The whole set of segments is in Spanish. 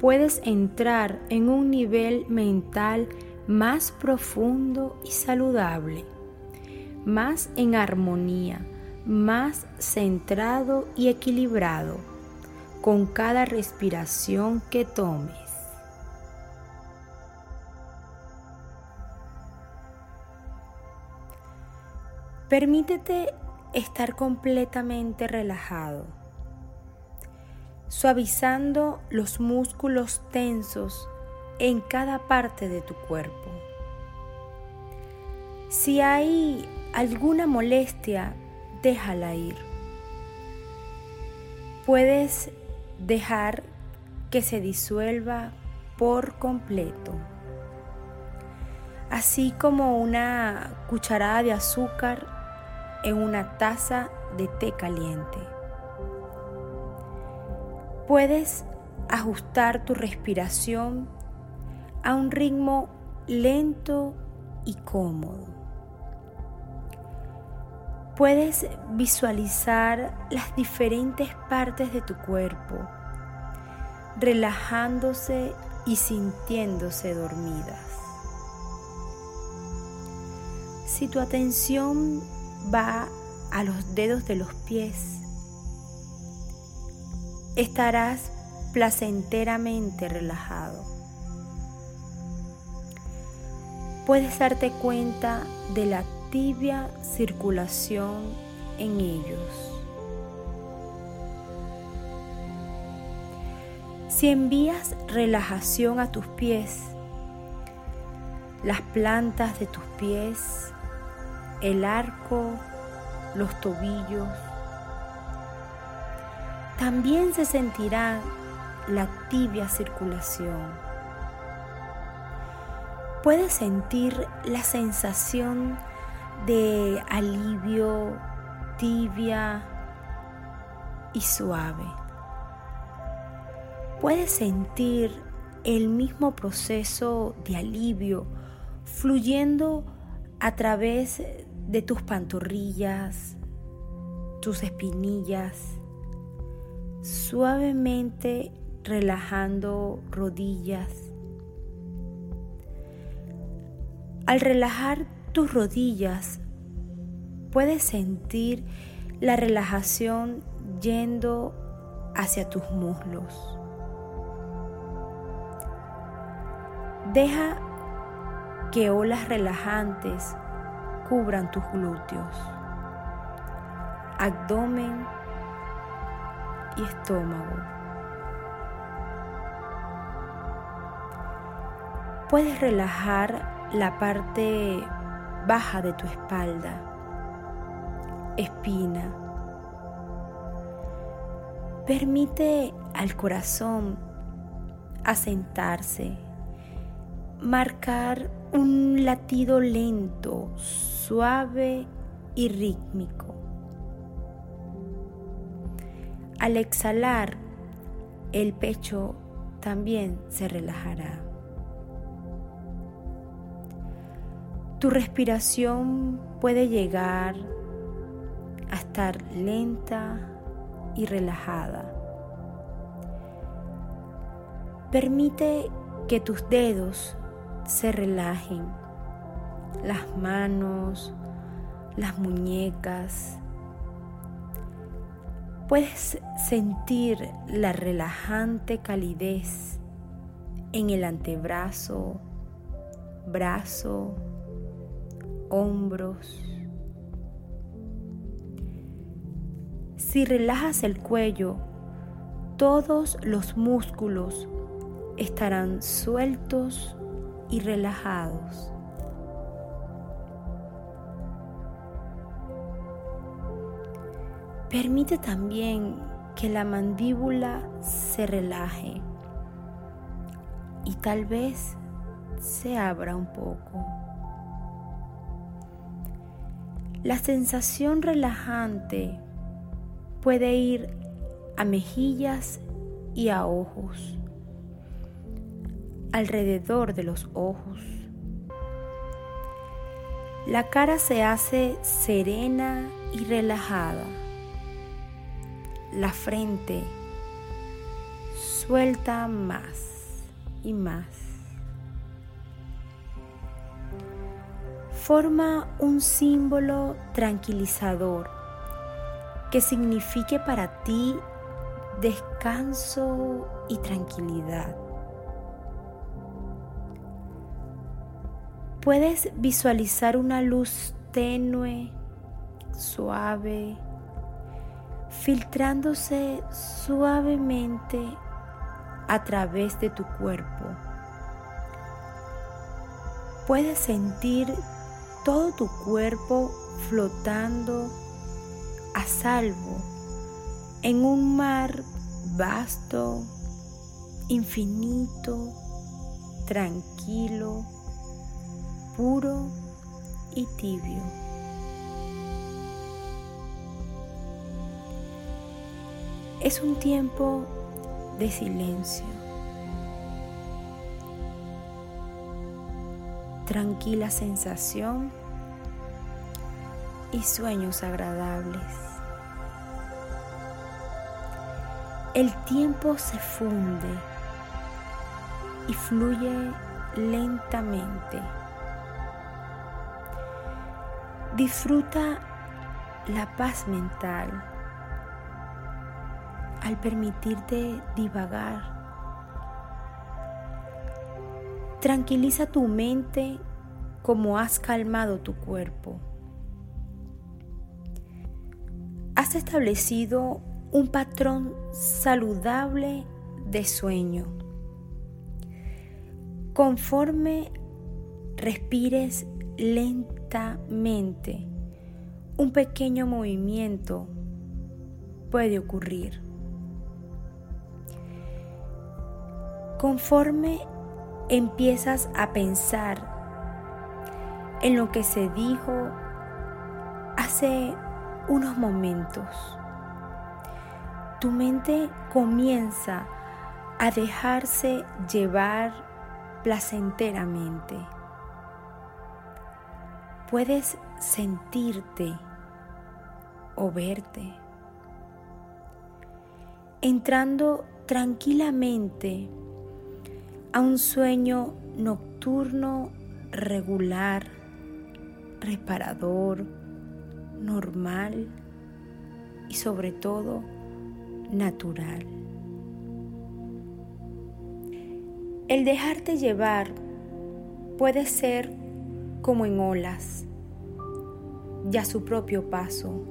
puedes entrar en un nivel mental más profundo y saludable más en armonía, más centrado y equilibrado con cada respiración que tomes. Permítete estar completamente relajado, suavizando los músculos tensos en cada parte de tu cuerpo. Si hay alguna molestia, déjala ir. Puedes dejar que se disuelva por completo. Así como una cucharada de azúcar en una taza de té caliente. Puedes ajustar tu respiración a un ritmo lento y cómodo puedes visualizar las diferentes partes de tu cuerpo, relajándose y sintiéndose dormidas. Si tu atención va a los dedos de los pies, estarás placenteramente relajado. Puedes darte cuenta de la tibia circulación en ellos. Si envías relajación a tus pies, las plantas de tus pies, el arco, los tobillos, también se sentirá la tibia circulación. Puedes sentir la sensación de alivio tibia y suave. Puedes sentir el mismo proceso de alivio fluyendo a través de tus pantorrillas, tus espinillas, suavemente relajando rodillas. Al relajar tus rodillas, puedes sentir la relajación yendo hacia tus muslos. Deja que olas relajantes cubran tus glúteos, abdomen estómago. Puedes relajar la parte baja de tu espalda, espina. Permite al corazón asentarse marcar un latido lento, suave y rítmico. Al exhalar, el pecho también se relajará. Tu respiración puede llegar a estar lenta y relajada. Permite que tus dedos se relajen, las manos, las muñecas. Puedes sentir la relajante calidez en el antebrazo, brazo, hombros. Si relajas el cuello, todos los músculos estarán sueltos y relajados. Permite también que la mandíbula se relaje y tal vez se abra un poco. La sensación relajante puede ir a mejillas y a ojos, alrededor de los ojos. La cara se hace serena y relajada. La frente suelta más y más. forma un símbolo tranquilizador que signifique para ti descanso y tranquilidad. Puedes visualizar una luz tenue, suave, filtrándose suavemente a través de tu cuerpo. Puedes sentir todo tu cuerpo flotando a salvo en un mar vasto, infinito, tranquilo, puro y tibio. Es un tiempo de silencio. tranquila sensación y sueños agradables. El tiempo se funde y fluye lentamente. Disfruta la paz mental al permitirte divagar Tranquiliza tu mente como has calmado tu cuerpo. Has establecido un patrón saludable de sueño. Conforme respires lentamente, un pequeño movimiento puede ocurrir. Conforme empiezas a pensar en lo que se dijo hace unos momentos. Tu mente comienza a dejarse llevar placenteramente. Puedes sentirte o verte entrando tranquilamente a un sueño nocturno regular, reparador, normal y sobre todo natural. El dejarte llevar puede ser como en olas, ya su propio paso,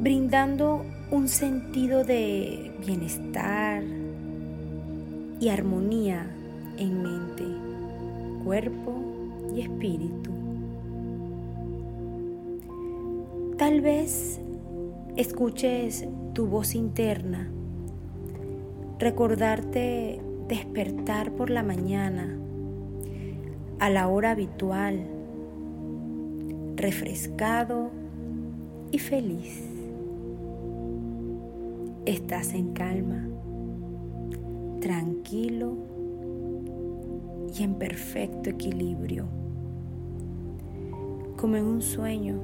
brindando un sentido de bienestar, y armonía en mente, cuerpo y espíritu. Tal vez escuches tu voz interna, recordarte despertar por la mañana a la hora habitual, refrescado y feliz. Estás en calma, tranquilo y en perfecto equilibrio, como en un sueño,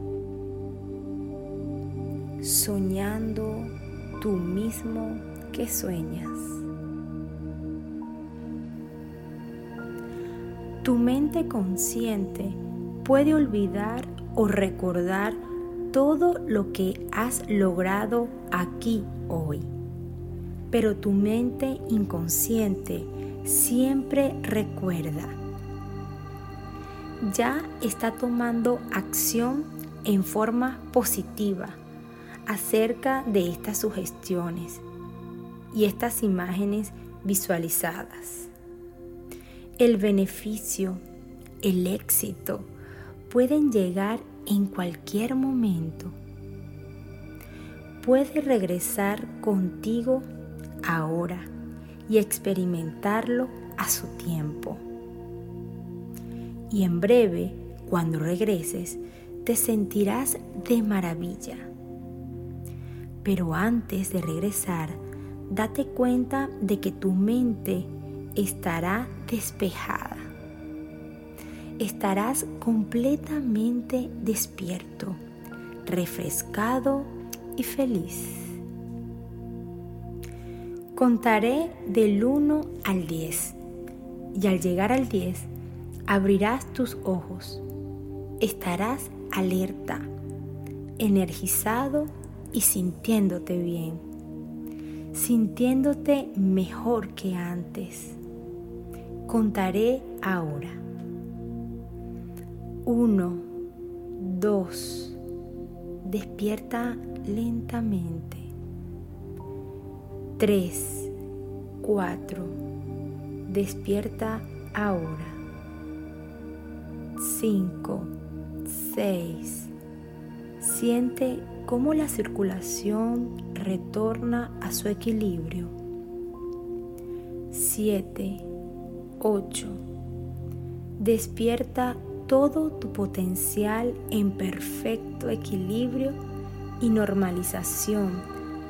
soñando tú mismo que sueñas. Tu mente consciente puede olvidar o recordar todo lo que has logrado aquí hoy. Pero tu mente inconsciente siempre recuerda. Ya está tomando acción en forma positiva acerca de estas sugestiones y estas imágenes visualizadas. El beneficio, el éxito pueden llegar en cualquier momento. Puede regresar contigo ahora y experimentarlo a su tiempo. Y en breve, cuando regreses, te sentirás de maravilla. Pero antes de regresar, date cuenta de que tu mente estará despejada. Estarás completamente despierto, refrescado y feliz. Contaré del 1 al 10 y al llegar al 10 abrirás tus ojos. Estarás alerta, energizado y sintiéndote bien, sintiéndote mejor que antes. Contaré ahora. 1, 2. Despierta lentamente. 3, 4. Despierta ahora. 5, 6. Siente cómo la circulación retorna a su equilibrio. 7, 8. Despierta todo tu potencial en perfecto equilibrio y normalización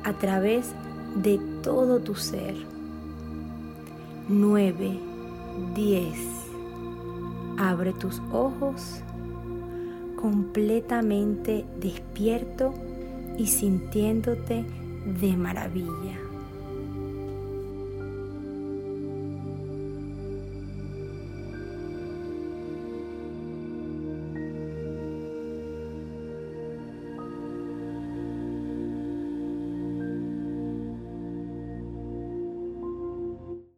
a través de todo tu ser. 9, 10. Abre tus ojos completamente despierto y sintiéndote de maravilla.